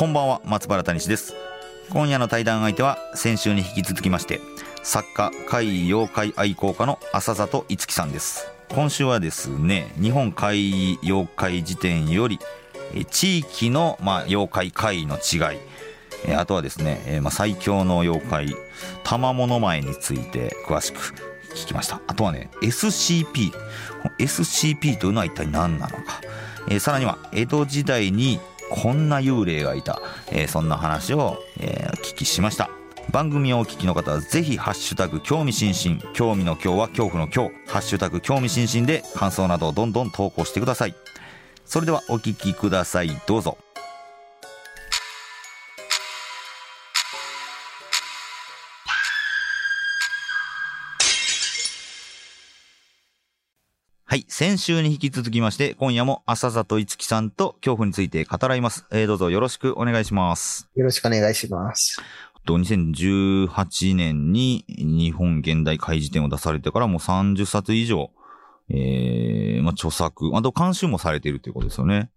こんばんは松原谷氏です。今夜の対談相手は先週に引き続きまして作家怪異妖怪愛好家の浅里いつきさんです。今週はですね日本怪異妖怪辞典より地域の、まあ、妖怪怪異の違いあとはですね、え、まあ、最強の妖怪玉物前について詳しく聞きました。あとはね SCP SCP というのは一体何なのか、え、さらには江戸時代にこんな幽霊がいた、えー、そんな話を、えー、聞きしました。番組をお聞きの方はぜひハッシュタグ興味津々。興味の今日は恐怖の今日ハッシュタグ興味津々で感想などをどんどん投稿してください。それではお聞きください。どうぞ。はい。先週に引き続きまして、今夜も朝里いつきさんと恐怖について語らいます。えー、どうぞよろしくお願いします。よろしくお願いします。と、2018年に日本現代怪事典を出されてからもう30冊以上、えー、まあ、著作、あと監修もされているということですよね。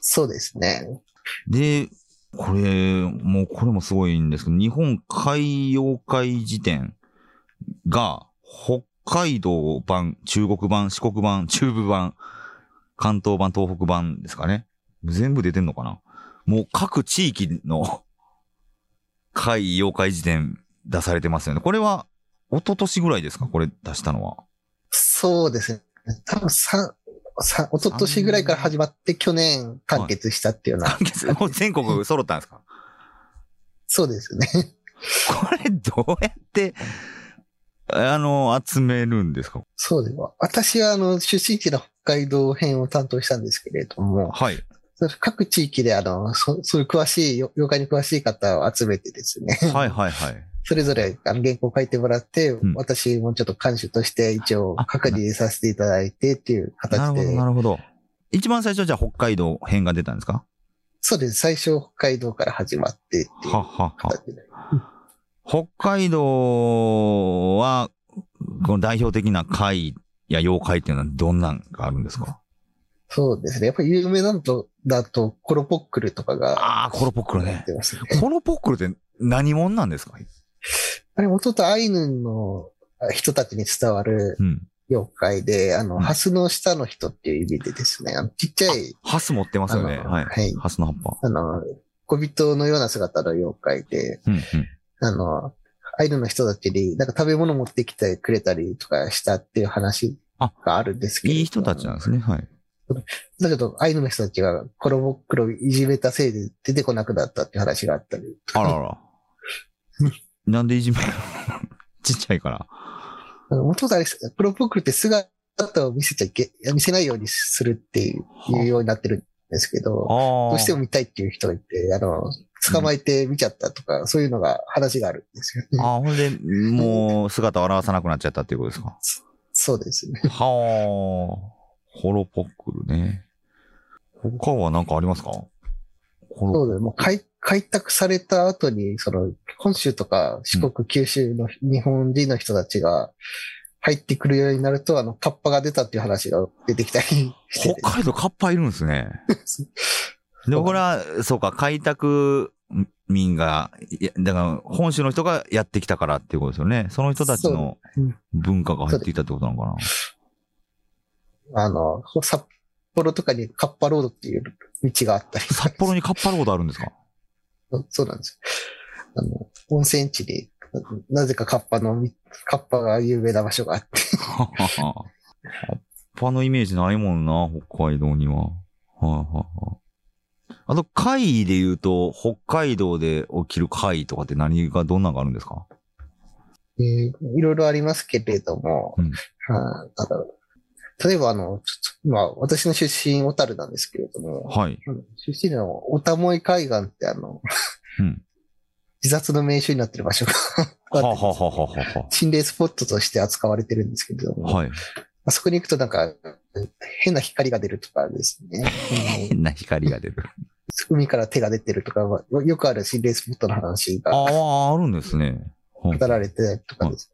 そうですね。で、これ、もうこれもすごいんですけど、日本海妖怪辞典が北海道版、中国版、四国版、中部版、関東版、東北版ですかね。全部出てんのかなもう各地域の怪妖怪辞典出されてますよね。これは、一昨年ぐらいですか？これ出したのは。そうですね。多分さ、さ、一昨年ぐらいから始まって去年完結したっていうような。完結もう全国揃ったんですか？そうですね。これどうやってあの、集めるんですか？そうです。私は、あの、出身地の北海道編を担当したんですけれども、はい。各地域で、あの、そそういう詳しい、妖怪に詳しい方を集めてですね。はいはいはい。それぞれあの原稿を書いてもらって、うん、私もちょっと監修として一応確認させていただいてっていう形で。なるほど、なるほど。一番最初じゃあ北海道編が出たんですか？そうです。最初北海道から始まってっていうははは。北海道は、この代表的な怪や妖怪っていうのはどんなんがあるんですか？そうですね。やっぱり有名なのと、だと、コロポックルとかが、ああ、コロポックルね。コロポックルって何者なんですか？あれ、もともとアイヌの人たちに伝わる妖怪で、うん、あの、ハスの下の人っていう意味でですね、あのちっちゃい。ハス持ってますよね。はい。はい。ハスの葉っぱ。あの、小人のような姿の妖怪で、うんうん、あの、アイヌの人たちになんか食べ物持ってきてくれたりとかしたっていう話があるんですけど。いい人たちなんですね。はい。だけど、アイヌの人たちがコロボックロいじめたせいで出てこなくなったっていう話があったり。あらら。なんでいじめ ちっちゃいから。もともとあれ、コロボックルって姿を見せちゃいけ、見せないようにするっていうようになってるんですけど、どうしても見たいっていう人がいて、あの、捕まえて見ちゃったとか、うん、そういうのが話があるんですよね。ああ、ほんで、もう姿を表さなくなっちゃったっていうことですか？そうですね。はあ。ホロポックルね。他は何かありますか？そうです。もう開開拓された後に、その、本州とか四国、九州の日本人の人たちが入ってくるようになると、あの、カッパが出たっていう話が出てきたり。北海道カッパいるんですね。でもこれは、そうか、開拓民が、だから本州の人がやってきたからっていうことですよね。その人たちの文化が入ってきたってことなのかな。あの、札幌とかにカッパロードっていう道があったり。札幌にカッパロードあるんですか？そうなんです。あの、温泉地になぜかカッパの、カッパが有名な場所があって。カッパのイメージないもんな、北海道には。はいはいはい。あと、怪異で言うと、北海道で起きる怪異とかって何が、どんなのがあるんですか？えー、いろいろありますけれども、うん、はあ、例えばあの、まあ、私の出身、小樽なんですけれども、はい。出身の小田萌海岸ってあの、うん。自殺の名所になってる場所がははははは心霊スポットとして扱われてるんですけれども、はい。あそこに行くとなんか、変な光が出るとかですね。うん変な光が出る。海から手が出てるとか、よくある心霊スポットの話がああ、あるんですね。語られてとかです。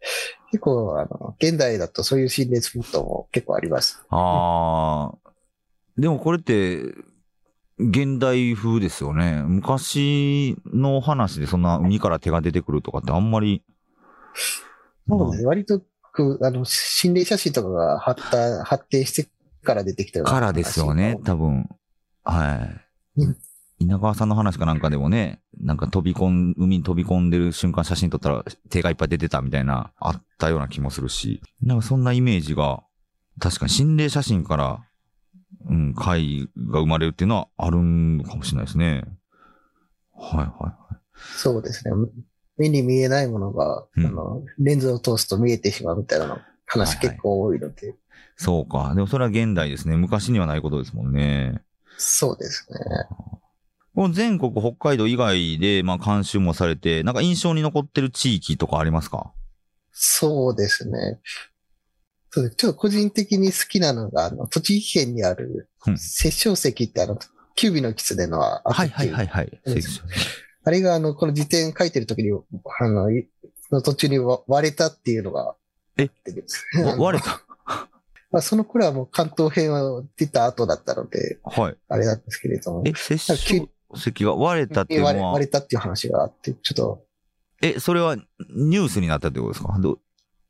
結構、あの、現代だとそういう心霊スポットも結構あります。ああ。でもこれって、現代風ですよね。昔の話でそんな海から手が出てくるとかってあんまり。そうね、割と、くあの、心霊写真とかが発達、発展してから出てきたからですよね、多分。はい。うん稲川さんの話かなんかでもね、なんか飛び込ん、海に飛び込んでる瞬間写真撮ったら手がいっぱい出てたみたいな、あったような気もするし、なんかそんなイメージが、確かに心霊写真から、うん、怪が生まれるっていうのはあるのかもしれないですね。はいはそうですね。目に見えないものが、うんあの、レンズを通すと見えてしまうみたいなの話はいはい結構多いので、そうか。でもそれは現代ですね。昔にはないことですもんね。そうですね。この全国北海道以外で、まあ監修もされて、なんか印象に残ってる地域とかありますか？そうですね。そうですちょっと個人的に好きなのが、あの、栃木県にあるうん、殺生石ってあの、キュービの狐のあはいはいはいはい。あれがあの、この辞典書いてる時に、あの、いの途中にわ割れたっていうのが、え？割れた？まあ、その頃はもう関東編は出た後だったので、はい。あれなんですけれども、え、接触石が割れたっていうのは？割れたっていう話があって、ちょっと、え、それはニュースになったってことですか？ど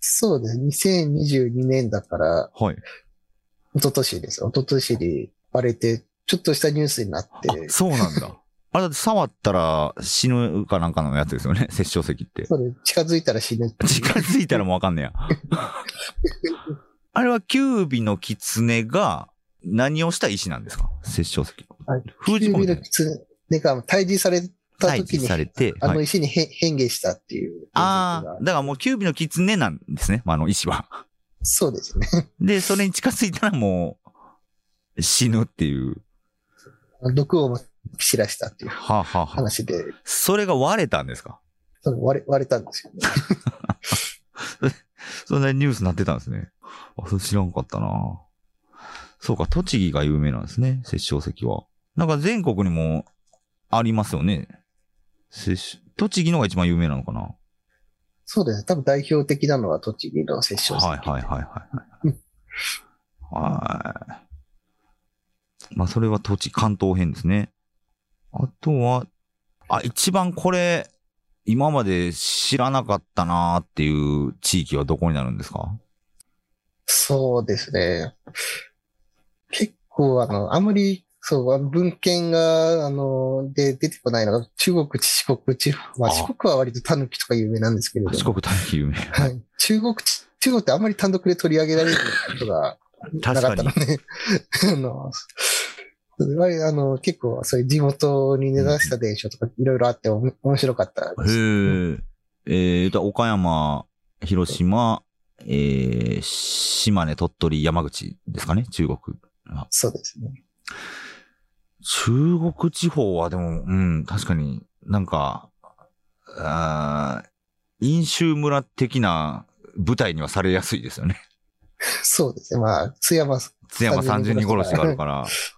そうですね、2022年だから、はい。一昨年です。一昨年に割れて、ちょっとしたニュースになって、あ、そうなんだ。あれだって触ったら死ぬかなんかのやつですよね？殺生石って。そうです近づいたら死ぬ。近づいたらもうわかんねや。あれはキュービの狐が何をした石なんですか？殺生石。はい封じ込めてキュービの狐が退治された退治時に、されて。あはいの石にへ変化したっていう。ああ、だからもうキュービの狐なんですね。まあ、あの石は。そうですね。で、それに近づいたらもう死ぬっていう。毒をまき散らしたっていうはあ、はあはあ、話で、それが割れたんですか？割れ割れたんですよ ね。そんなニュースになってたんですね。あ、それ知らんかったな。そうか、栃木が有名なんですね。殺生石は。なんか全国にもありますよね。栃木のが一番有名なのかな？そうですね。多分代表的なのは栃木の殺生石。はいはいはいはい。はい。まあそれは栃木、関東編ですね。あとは、あ、一番これ、今まで知らなかったなーっていう地域はどこになるんですか？そうですね。結構、あの、あんまり、そう、文献が、あの、で出てこないのが、中国、四国、地方、まああ四国は割とタヌキとか有名なんですけれども、四国大気有名。はい。中国、中国ってあんまり単独で取り上げられることがなかったので、あの、あの、結構そういう地元に根ざした伝承とかいろいろあって面白かったです。へえ。えーと、岡山、広島、えー、島根、鳥取、山口ですかね、中国。そうですね。中国地方はでも、うん、確かになんか、あー飲酒村的な舞台にはされやすいですよね。そうですね。まあ、津山、津山三十二殺しがあるから、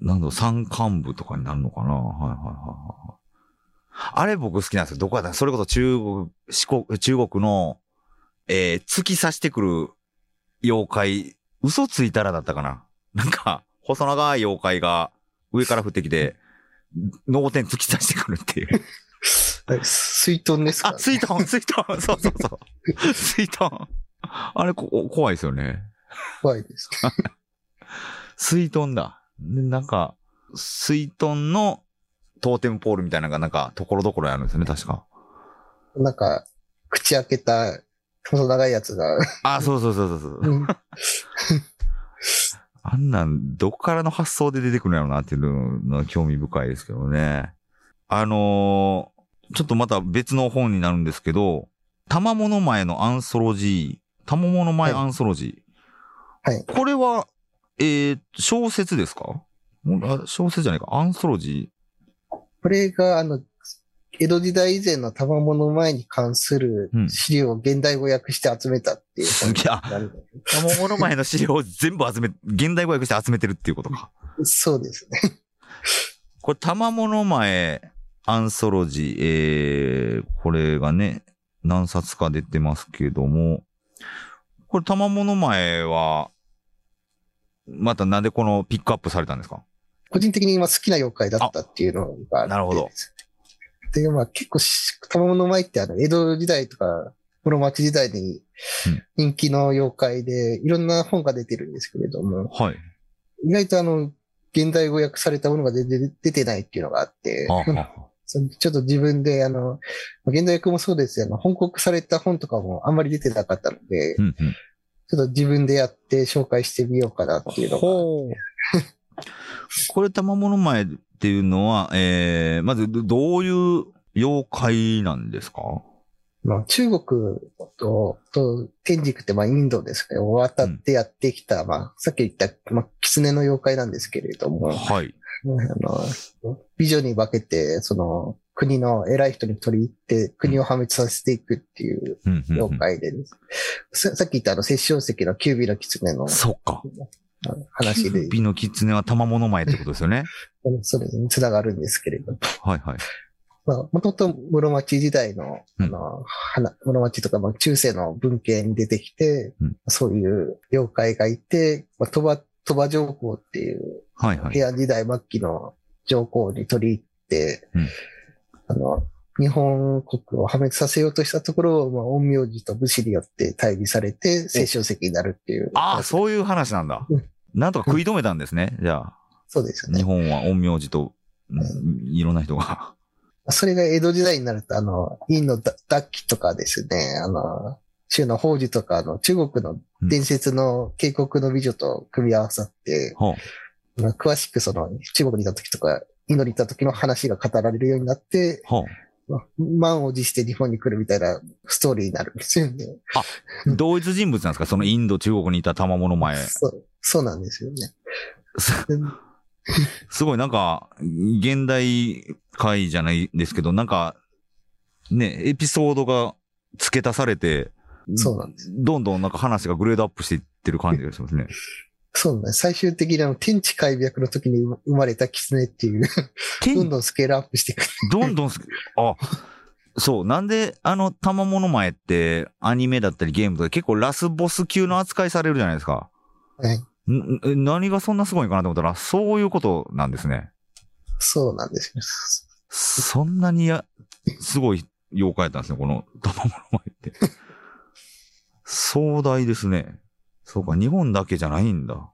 なんだろう、山間部とかになるのかな？はいはいはいはい。あれ僕好きなんですよ。どこだった？それこそ中国、四国、中国の、えー、突き刺してくる妖怪、嘘ついたらだったかな？なんか、細長い妖怪が上から降ってきて、脳天突き刺してくるっていう。水遁ですか、あ、水遁、水遁、そうそうそう。水遁。あれこ、怖いですよね。怖いです。水遁だ。で、なんか、水遁のトーテムポールみたいなのがなんか、ところどころあるんですよね、確か。なんか、口開けた、細長いやつが、あ、そうそうそうそうそう。うん あんなん、どこからの発想で出てくるんやろうなっていうのが興味深いですけどね。あのーちょっとまた別の本になるんですけど、玉物前のアンソロジー、玉物前アンソロジー。はい。これは、えー、小説ですか？あ小説じゃないか、アンソロジこれが、あの、江戸時代以前の賜物前に関する資料を現代語訳して集めたっていう、すげえ。賜物前の資料を全部集め、現代語訳して集めてるっていうことか。そうですね。これ、賜物前、アンソロジー、えー、これがね、何冊か出てますけども、これ、賜物前は、またなんでこのピックアップされたんですか？個人的に今好きな妖怪だったっていうのがなるほど。で、まあ結構、賜物前ってあの、江戸時代とか、室町時代に人気の妖怪で、いろんな本が出てるんですけれども、はい。意外とあの、現代語訳されたものが全然出てないっていうのがあって、ちょっと自分で、あの、現代訳もそうですよ、本国された本とかもあんまり出てなかったので、うんうん、ちょっと自分でやって紹介してみようかなっていうのが。これ、玉物前っていうのは、えー、まずどういう妖怪なんですか？まあ、中国と、と、天竺って、まあ、インドですね、渡ってやってきた、うん、まあ、さっき言った、まあ、狐の妖怪なんですけれども、はい。あの、美女に化けて、その、国の偉い人に取り入って、国を破滅させていくっていう妖怪で、さっき言ったあの、殺生石のキュービの狐の。そっか。話で。キュービの狐は玉物前ってことですよね。それに繋がるんですけれど。はいはい。まあ、もともと室町時代の、あの、花、室町とか、まあ、中世の文献に出てきて、うん、そういう妖怪がいて、まあ、鳥羽、鳥羽上皇っていう、はいはい。平安時代末期の上皇に取り入って、うん、あの、日本国を破滅させようとしたところを、まあ、陰陽師と武士によって対比されて、聖書石になるっていう。ああ、そういう話なんだ。なんとか食い止めたんですね、じゃあ。そうですね。日本は陰陽師と、いろんな人が。それが江戸時代になると、あの、陰の脱気とかですね、あの、中の宝珠とか、あの、中国の伝説の渓谷の美女と組み合わさって、うん、詳しくその、中国にいた時とか、インドにいた時の話が語られるようになって、満を持して日本に来るみたいなストーリーになるんですよね。あ、同一人物なんですか？そのインド、中国にいた賜物前。そう、そうなんですよね。すごいなんか、現代回じゃないですけど、なんか、ね、エピソードが付け足されて、そうなんです。どんどんなんか話がグレードアップしていってる感じがしますね。そうなんです。最終的にあの、天地開闢の時に生まれた狐っていうどんどんスケールアップしていく。どんどんスケール、あ、そう。なんで、あの、玉物前って、アニメだったりゲームとか結構ラスボス級の扱いされるじゃないですか。はい。何がそんなすごいかなと思ったら、そういうことなんですね。そうなんですよ。そんなにや、すごい妖怪やったんですね、この玉物前って。壮大ですね。そうか、日本だけじゃないんだ。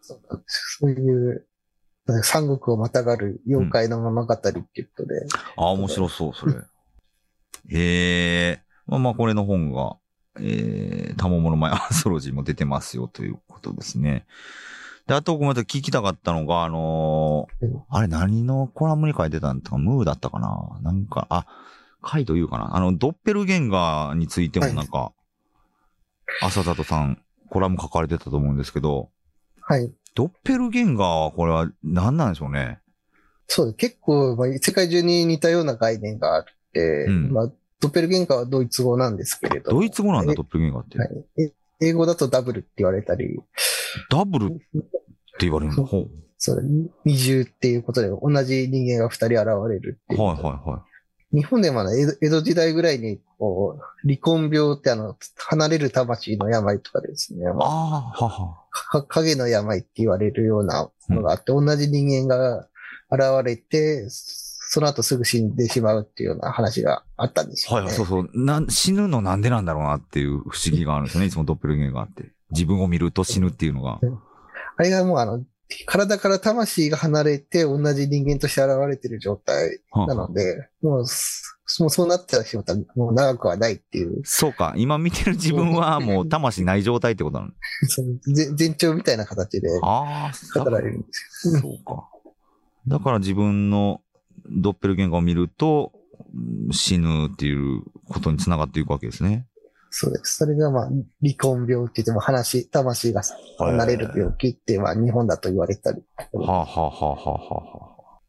そうなんですそういう、三国をまたがる妖怪の物語っていうことで。うん、あ、面白そう、それ。へえ。まあまあ、これの本が、えー、たももの前アンソロジーも出てますよということですね。で、あと、ごめんなさい、聞きたかったのが、あのー、あれ何のコラムに書いてたんとか、ムーだったかな？なんか、あ、回というかな？あの、ドッペルゲンガーについてもなんか、はい、浅里さん、コラム書かれてたと思うんですけど、はい。ドッペルゲンガーはこれは何なんでしょうね？そう、結構、まあ、世界中に似たような概念があって、うん、まあ、ドッペルゲンガーはドイツ語なんですけれど。ドイツ語なんだ、ドッペルゲンガーって。はい。英語だとダブルって言われたり。ダブルって言われるの？そう、二重っていうことで、同じ人間が二人現れるっていう。はいはいはい。日本でも江戸江戸時代ぐらいに、こう、離婚病ってあの、離れる魂の病とかですね。ああ、はは。影の病って言われるようなのがあって、うん、同じ人間が現れて、その後すぐ死んでしまうっていうような話があったんですよ、ね。はい、そうそう。な、死ぬのなんでなんだろうなっていう不思議があるんですよね。いつもドッペルゲンガーって。自分を見ると死ぬっていうのが。あれがもうあの、体から魂が離れて同じ人間として現れてる状態なので、はあ、もう、もうそうなってたらもう長くはないっていう。そうか。今見てる自分はもう魂ない状態ってことなの？前兆みたいな形で語られるんですよ。そうか。だから自分のドッペルゲンガーを見ると、死ぬっていうことにつながっていくわけですね。そうです。それがまあ、離婚病って言っても話、魂が離れる病気って、まあ、日本だと言われたり。はあ、はあはあはあは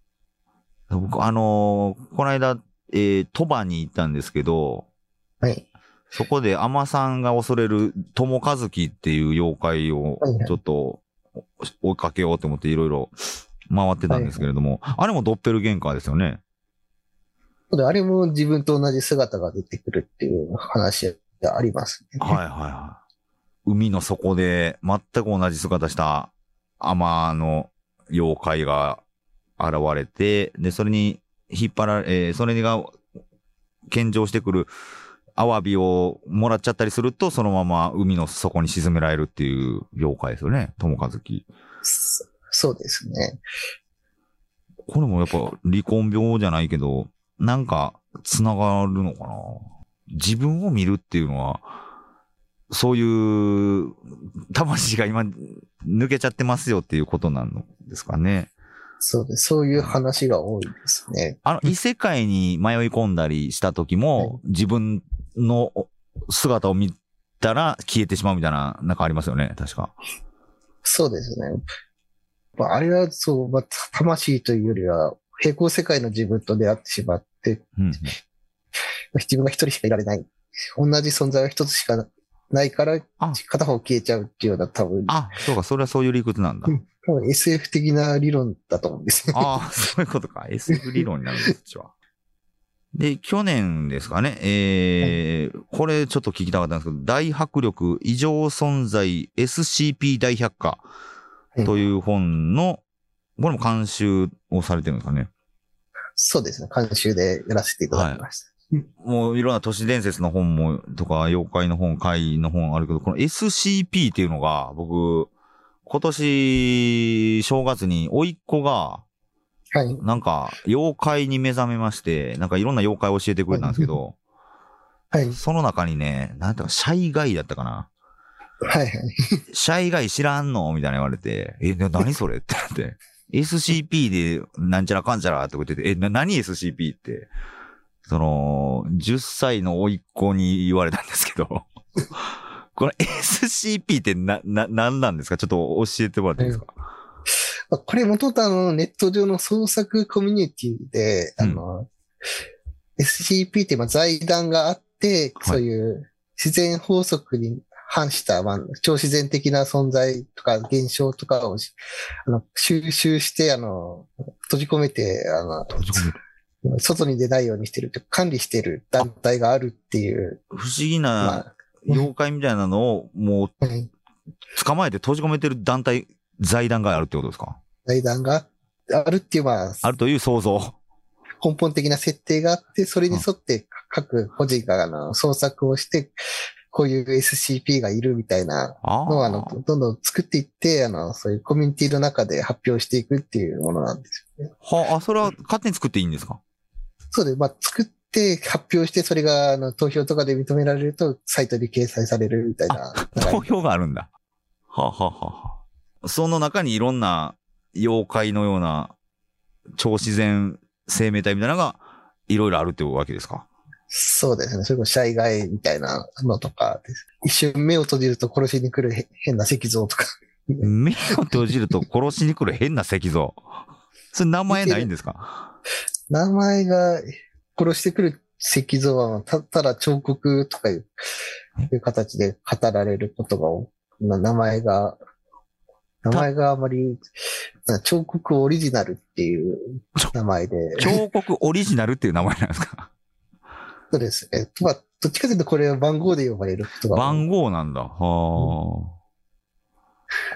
あ、僕、あのーこの間、えー、鳥羽に行ったんですけど、はい。そこで、アマさんが恐れる友和樹っていう妖怪をはいはい、ちょっと追いかけようと思っていろいろ回ってたんですけれども、あれもドッペルゲンカーですよね。であれも自分と同じ姿が出てくるっていう話があります、ね。はいはいはい。海の底で全く同じ姿したアマの妖怪が現れて、で、それに引っ張られ、えーそれが献上してくるアワビをもらっちゃったりすると、そのまま海の底に沈められるっていう妖怪ですよね。友和樹。そそうですね。これもやっぱ離婚病じゃないけど、なんか繋がるのかな？自分を見るっていうのは、そういう、魂が今抜けちゃってますよっていうことなんですかね。そうです。そういう話が多いですね。あの、異世界に迷い込んだりした時も、自分の姿を見たら消えてしまうみたいな、なんかありますよね、確か。そうですね。まあ、あれはそう、まあ、魂というよりは、平行世界の自分と出会ってしまって、うん。自分が一人しかいられない。同じ存在は一つしかないからあ、片方消えちゃうっていうような多分、あ、そうか、それはそういう理屈なんだ。うん多分 SF 的な理論だと思うんですね。ああ、そういうことか。SF 理論になるんです、こっちは。で、去年ですかね、えーこれちょっと聞きたかったんですけど、大迫力異常存在 SCP 大百科という本の、これも監修をされてるんですかね。そうですね。監修でやらせていただきました。もういろんな都市伝説の本も、とか、妖怪の本、怪異の本あるけど、この SCP っていうのが、僕、今年、正月に、甥っ子が、はい。なんか、妖怪に目覚めまして、なんかいろんな妖怪を教えてくれたんですけど、はい。その中にね、なんていうか、シャイガイだったかな。はい。はい。シャイガイ知らんのみたいな言われて、え、な、何それ？ってなって。SCP で、なんちゃらかんちゃらって言ってて、え、な、何 SCP って。その、10歳の甥っ子に言われたんですけど、この SCP ってな、な、なんなんですか？ちょっと教えてもらっていいですか、まあこれ元々あの、ネット上の創作コミュニティで、あの、SCP ってまあ財団があって、はい。そういう自然法則に反した、まあ、超自然的な存在とか現象とかをしあの収集して、あの、閉じ込めて、あの、閉じ込める外に出ないようにしてるって、管理してる団体があるっていう、不思議まなあ、妖怪みたいなのを、もう、はい捕まえて閉じ込めてる団体、財団があるってことですか？財団があるっていう、まあ、あるという想像。根本的な設定があって、それに沿って各個人があの創作をして、こういう SCP がいるみたいなあのをあのどんどん作っていって、あの、そういうコミュニティの中で発表していくっていうものなんですよね。はあ、それは勝手に作っていいんですか？そうで、まあ、作って発表して、それがあの投票とかで認められると、サイトに掲載されるみたいな。投票があるんだ。はあ、はあはあはあ、その中にいろんな妖怪のような超自然生命体みたいなのがいろいろあるってわけですか？そうですね。それこそ災害みたいなのとかです。一瞬目を閉じると殺しに来るへ変な石像とか。目を閉じると殺しに来る変な石像。それ名前ないんですか？名前が殺してくる石像はたただ彫刻とかいういう形で語られることが多な名前が、名前があまり、な彫刻オリジナルっていう名前で、彫刻オリジナルっていう名前なんですか？そうですね。まあ、どっちかというとこれは番号で呼ばれることが。番号なんだ。はあ。は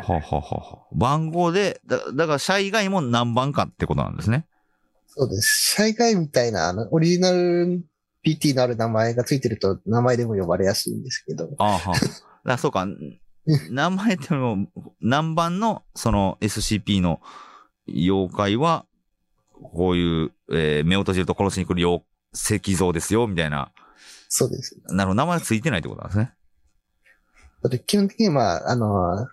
あはあはあはあ番号で、だだから、社以外も何番かってことなんですね。そうです。災害みたいな、あの、オリジナル PT のある名前がついてると名前でも呼ばれやすいんですけど、あ あそうか。名前っても、何番の、その SCP の妖怪は、こういう、えー目を閉じると殺しに来る妖石像ですよ、みたいな。そうです。なるほど、名前がついてないってことなんですね。だって基本的にまあ、あの、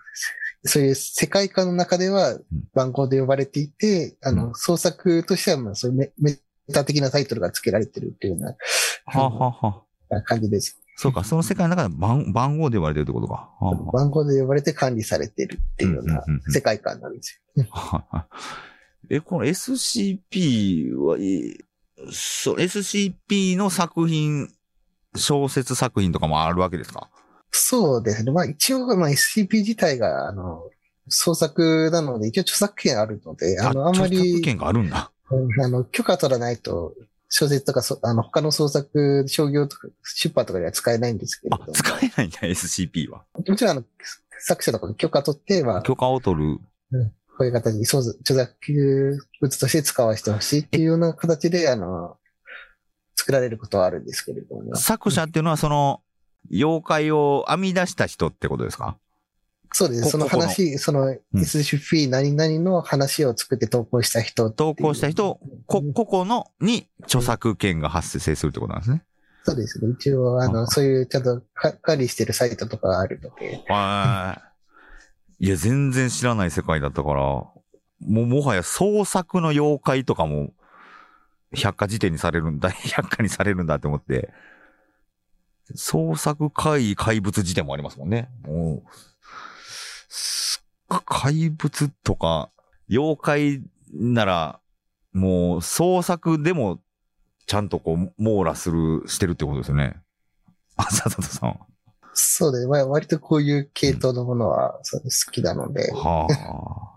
そういう世界観の中では番号で呼ばれていて、あうの、創作としてはまあ、そういうメメタ的なタイトルが付けられてるっていうようなはあ、はあはあ、感じです。そうか、その世界の中で番番号で呼ばれてるってことか。はあは番号で呼ばれて管理されてるっていうような世界観なんですよ。あ え、この SCP は、いそう、SCP の作品、小説作品とかもあるわけですか？そうですね。まあ一応、まあ SCP 自体が、あの、創作なので、一応著作権あるので、あの、あんま著作り、権があるんだ。うんあの、許可取らないと、小説とかそ、あの、他の創作、商業とか、出版とかでは使えないんですけれども、、あ使えないんだ、SCP は。もちろん、あの、作者とかの許可取って、ま許可を取る。ういう形に、そう著作物として使わせてほしいっていうような形で、あの、作られることはあるんですけれども、作者っていうのはその、妖怪を編み出した人ってことですか？そうです。その話、そのん SCP 何々の話を作って投稿した人投稿した人、こ、個々のに著作権が発生するってことなんですね。そうですね。一応、ああの、そういうちゃんとか管理してるサイトとかがあるので、はい。いや、全然知らない世界だったから、もうもはや創作の妖怪とかも、百科事典にされるんだ、百科にされるんだって思って、創作怪怪物辞典もありますもんね。もう、す怪物とか、妖怪なら、もう創作でも、ちゃんとこう、網羅する、してるってことですよね。あ、佐藤さんは。そうで、まあ、割とこういう系統のものは、そう好きなので、はあ。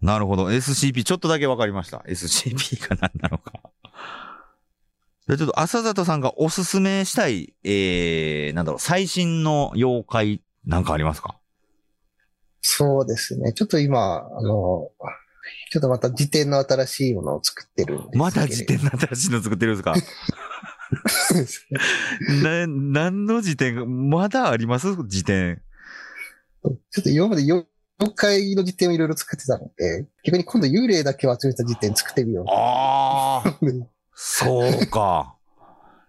なるほど。SCP、ちょっとだけわかりました。SCP が何なのか。でちょっと、浅里さんがおすすめしたい、えー、なんだろう、最新の妖怪なんかありますか？そうですね。ちょっと今、あの、ちょっとまた辞典の新しいものを作ってるんですけれどまだ辞典の新しいの作ってるんですか？な、何の辞典が、まだあります？辞典。ちょっと今まで妖怪の辞典をいろいろ作ってたので、逆に今度幽霊だけを集めた辞典作ってみよああ、う。そうか。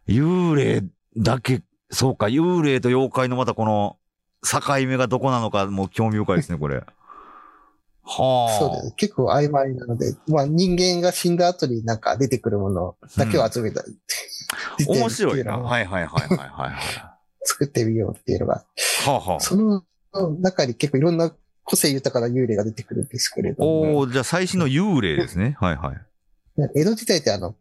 幽霊だけ、そうか、幽霊と妖怪のまたこの境目がどこなのかもう興味深いですね、これ。はあ。そうです。結構曖昧なので、まあ人間が死んだ後になんか出てくるものだけを集めた、辞典面白いな。はいはいはいはいはいはい。作ってみようっていうのが、はあはあ。その中に結構いろんな個性豊かな幽霊が出てくるんですけれども、おおじゃあ最新の幽霊ですね。はいはい。江戸時代ってあの、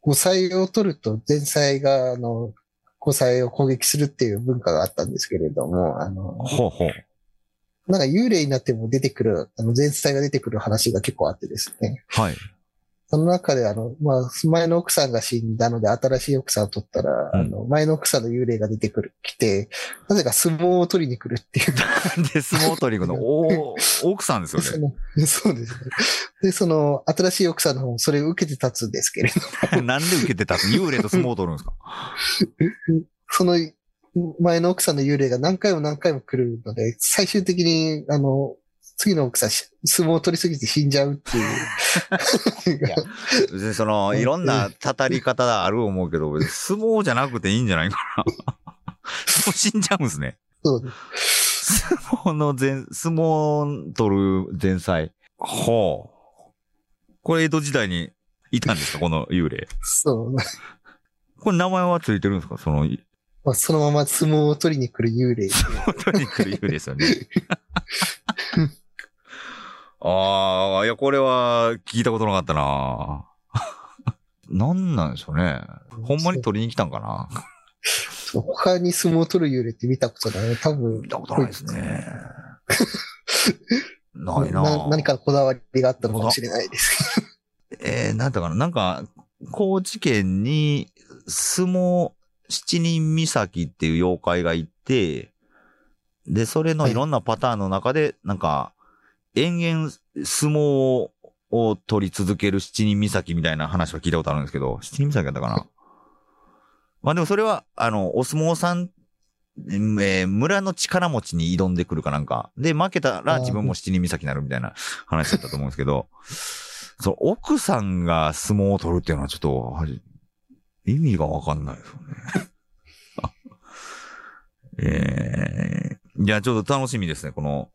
五歳を取ると前妻があの、五歳を攻撃するっていう文化があったんですけれども、あの、ほうほう。なんか幽霊になっても出てくる、あの、前妻が出てくる話が結構あってですね。はい。その中であの、まあ、前の奥さんが死んだので新しい奥さんを取ったら、うんあの、前の奥さんの幽霊が出てくる、来て、なぜか相撲を取りに来るっていう。で、相撲取りの、おー奥さんですよそね。のそうですね。で、その、新しい奥さんの方もそれを受けて立つんですけれど、なんで受けてた幽霊と相撲を取るんですか？その前の奥さんの幽霊が何回も何回も来るので、最終的に、あの、次の奥さん、し相撲を取りすぎて死んじゃうっていう。いや別にその、いろんなたたり方ある思うけど、相撲じゃなくていいんじゃないかな。もう死んじゃうんですね。そう相撲の前、相撲取る前菜。ほう。これ江戸時代にいたんですか？この幽霊。そう。これ名前はついてるんですか？その、まあ、そのまま相撲を取りに来る幽霊。取りに来る幽霊ですよね。ああ、いや、これは聞いたことなかったな なんなんでしょうね。ほんまに取りに来たんかな他に相撲を取る幽霊って見たことない。多分見、たことないですね。ないなな何かのこだわりがあったのかもしれないです。えー、なんだかななんか、高知県に、相撲七人岬っていう妖怪がいて、で、それのいろんなパターンの中で、なんか、延々相撲を取り続ける七人岬みたいな話は聞いたことあるんですけど、七人岬だったかな？まあでもそれは、あの、お相撲さん、えー村の力持ちに挑んでくるかなんか。で、負けたら自分も七人岬になるみたいな話だったと思うんですけど、そう、奥さんが相撲を取るっていうのはちょっと、意味がわかんないですよね。えー、いや、ちょっと楽しみですね、この、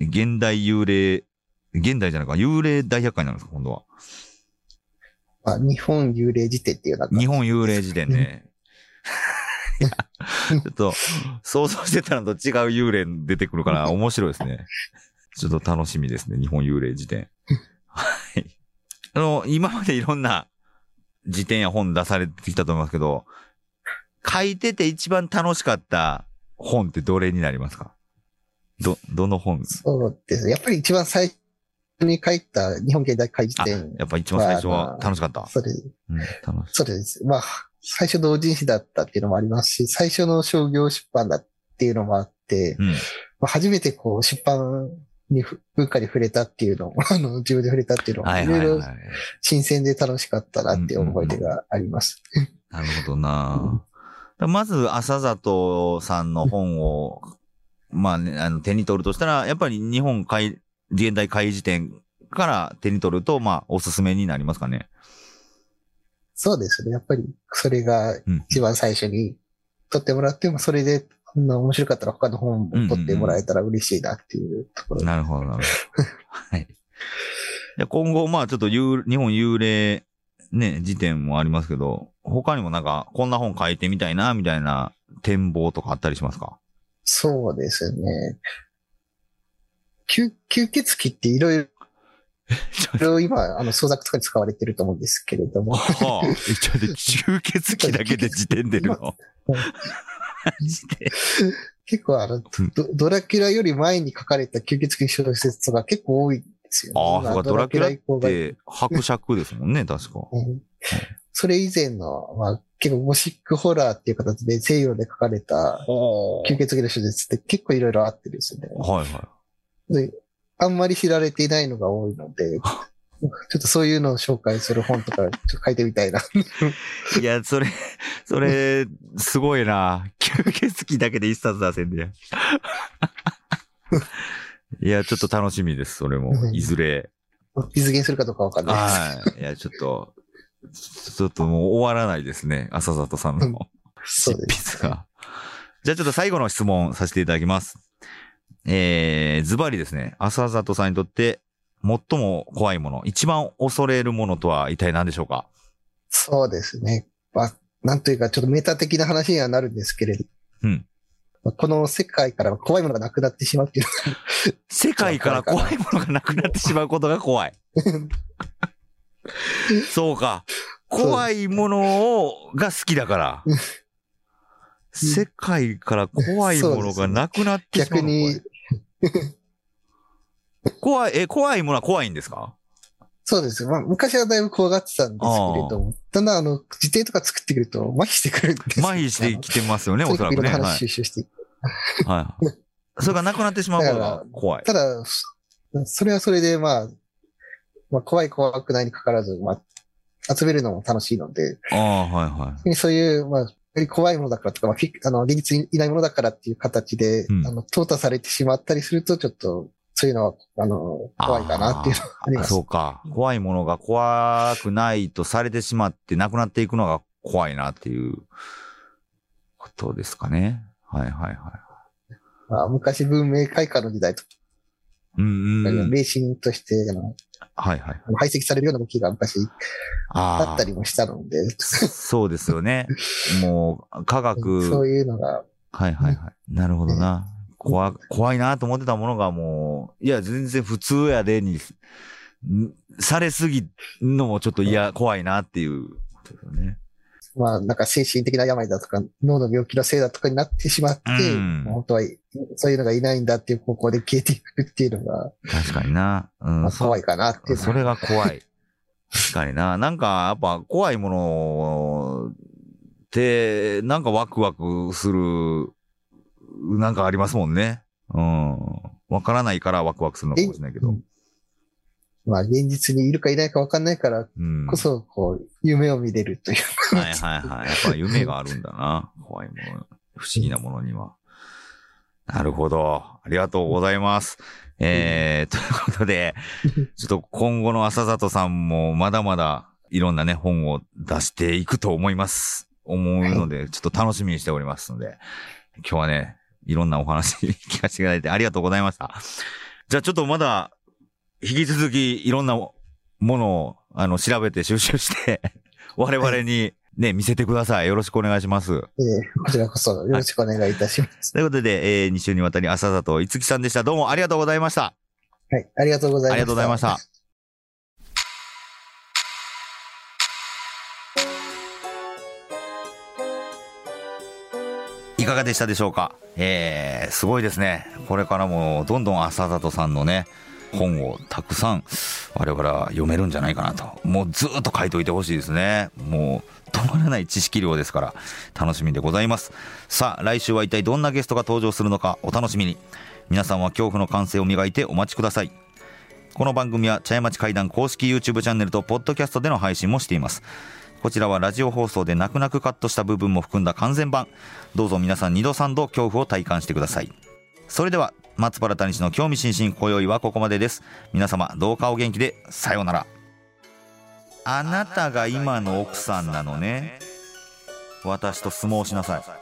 現代幽霊、現代じゃないか、幽霊大百科になるんですか、今度は。まあ、日本幽霊辞典っていうのが、日本幽霊辞典ね。ちょっと、想像してたのと違う幽霊出てくるから面白いですね。ちょっと楽しみですね、日本幽霊辞典。はい。あの、今までいろんな辞典や本出されてきたと思いますけど、書いてて一番楽しかった本ってどれになりますか？ど、どの本？そうですね。やっぱり一番最初に書いた日本現代会辞あ、典。やっぱ一番最初は楽しかった？それ、うん、楽しそうです。まあ、最初同人誌だったっていうのもありますし、最初の商業出版だっていうのもあって、うん。まあ、初めてこう出版にふ文化に触れたっていうのも、あの、自分で触れたっていうのも、はいいろいいはい。新鮮で楽しかったなっていう思い出があります。なるほどな、だまず、朝里さんの本を、まあね、あの、手に取るとしたら、やっぱり日本海、現代海辞典から手に取ると、まあ、おすすめになりますかね。そうですね。やっぱり、それがうん。一番最初に取ってもらっても、それで、こんな面白かったら他の本も取ってもらえたら嬉しいなっていうところ。なるほど、なるほど。はい。じゃあ今後、まあ、ちょっと幽日本幽霊、ね、辞典もありますけど、他にもなんか、こんな本書いてみたいな、みたいな展望とかあったりしますか？そうですね。吸吸血鬼っていろいろ今、あの、創作とかに使われてると思うんですけれども、はあ、えちょっと吸血鬼だけで辞典出るの？結構あの、ドドラキュラより前に書かれた吸血鬼小説とか結構多いんですよね。ああ、そうか、ドラキュラって伯爵ですもんね、確か。うん。それ以前の、まあ、結構ゴシックホラーっていう形で西洋で書かれた吸血鬼の小説って結構いろいろあってですね。はいはで、あんまり知られていないのが多いので、ちょっとそういうのを紹介する本とか、ちょっと書いてみたいな。い。いや、それ、それ、すごいな。吸血鬼だけで一冊出せんでや。いや、ちょっと楽しみです、それも。うんいずれ。実現するかどうかわかんないです。はい。いや、ちょっと、ちょっともう終わらないですね。朝里さんの執そうです。筆が。じゃあちょっと最後の質問させていただきます。えー、ズバリですね。朝里さんにとって最も怖いもの、一番恐れるものとは一体何でしょうか？そうですね。まあ、なんというか、ちょっとメタ的な話にはなるんですけれど、うん。まあこの世界から怖いものがなくなってしまうっていう世界から怖いものがなくなってしまうことが怖い。そうか。怖いものをが好きだから。世界から怖いものがなくなってしまう逆に、怖い、え、怖いものは怖いんですか？そうです。まあ、昔はだいぶ怖がってたんですけれども、だんだんあの、自転とか作ってくると麻痺してくるんですよ麻痺してきてますよね、おそらくね。はい。はい。それがなくなってしまうことが怖い。ただ、それはそれで、まあ、まあ、怖い怖くないにかかわらず、まあ、集めるのも楽しいので、ああ、はいはい。そういう、まあ、怖いものだからとか、まあ、フィあの、現実にいないものだからっていう形で、うんあの、淘汰されてしまったりすると、ちょっと、そういうのは、あの、怖いかなっていうのはあります。そうか。怖いものが怖くないとされてしまってなくなっていくのが怖いなっていうことですかね。はいはいはまあ、昔文明開化の時代と。うんうん。迷信として、あの、はいはい。排斥されるような動きが昔ああったりもしたので、あ。そうですよね。もう、科学。そういうのが、はいはいはい。なるほどな。怖、怖いなと思ってたものがもう、いや、全然普通やでに、んされすぎんのもちょっと嫌、怖いなっていうことですよね。まあ、なんか精神的な病だとか、脳の病気のせいだとかになってしまって、うん本当はそういうのがいないんだっていう方向で消えていくっていうのが、確かにな。うん。まあ、怖いかなっていうのは。それが怖い。確かにな。なんか、やっぱ怖いものって、なんかワクワクする、なんかありますもんね。うん。わからないからワクワクするのかもしれないけど。まあ、現実にいるかいないか分かんないからうん。こそ、こう、夢を見れるという。はいはいはい。やっぱ夢があるんだな。怖いもの。不思議なものには。なるほど。ありがとうございます。えー、ということで、ちょっと今後の浅里さんもまだまだいろんなね、本を出していくと思います。思うので、ちょっと楽しみにしておりますので、今日はね、いろんなお話 聞かせていただいてありがとうございました。じゃあちょっとまだ、引き続きいろんなものを、あの、調べて収集して、我々にね、見せてください。よろしくお願いします。えーこちらこそよろしくお願いいたします。ということで、えー、2週にわたり朝里いつきさんでした。どうもありがとうございました。はい、ありがとうございました。ありがとうございました。いかがでしたでしょうか？えー、すごいですね。これからもどんどん朝里さんのね、本をたくさん我々は読めるんじゃないかなと。もうずっと書いといてほしいですね。もう止まらない知識量ですから楽しみでございます。さあ、来週は一体どんなゲストが登場するのかお楽しみに。皆さんは恐怖の感性を磨いてお待ちください。この番組は茶屋町会談公式 YouTube チャンネルとポッドキャストでの配信もしています。こちらはラジオ放送で泣く泣くカットした部分も含んだ完全版。どうぞ皆さん2度3度恐怖を体感してください。それでは、松原谷氏の興味津々今宵はここまでです。皆様、どうかお元気で、さようなら。あなたが今の奥さんなのね。私と相撲しなさい。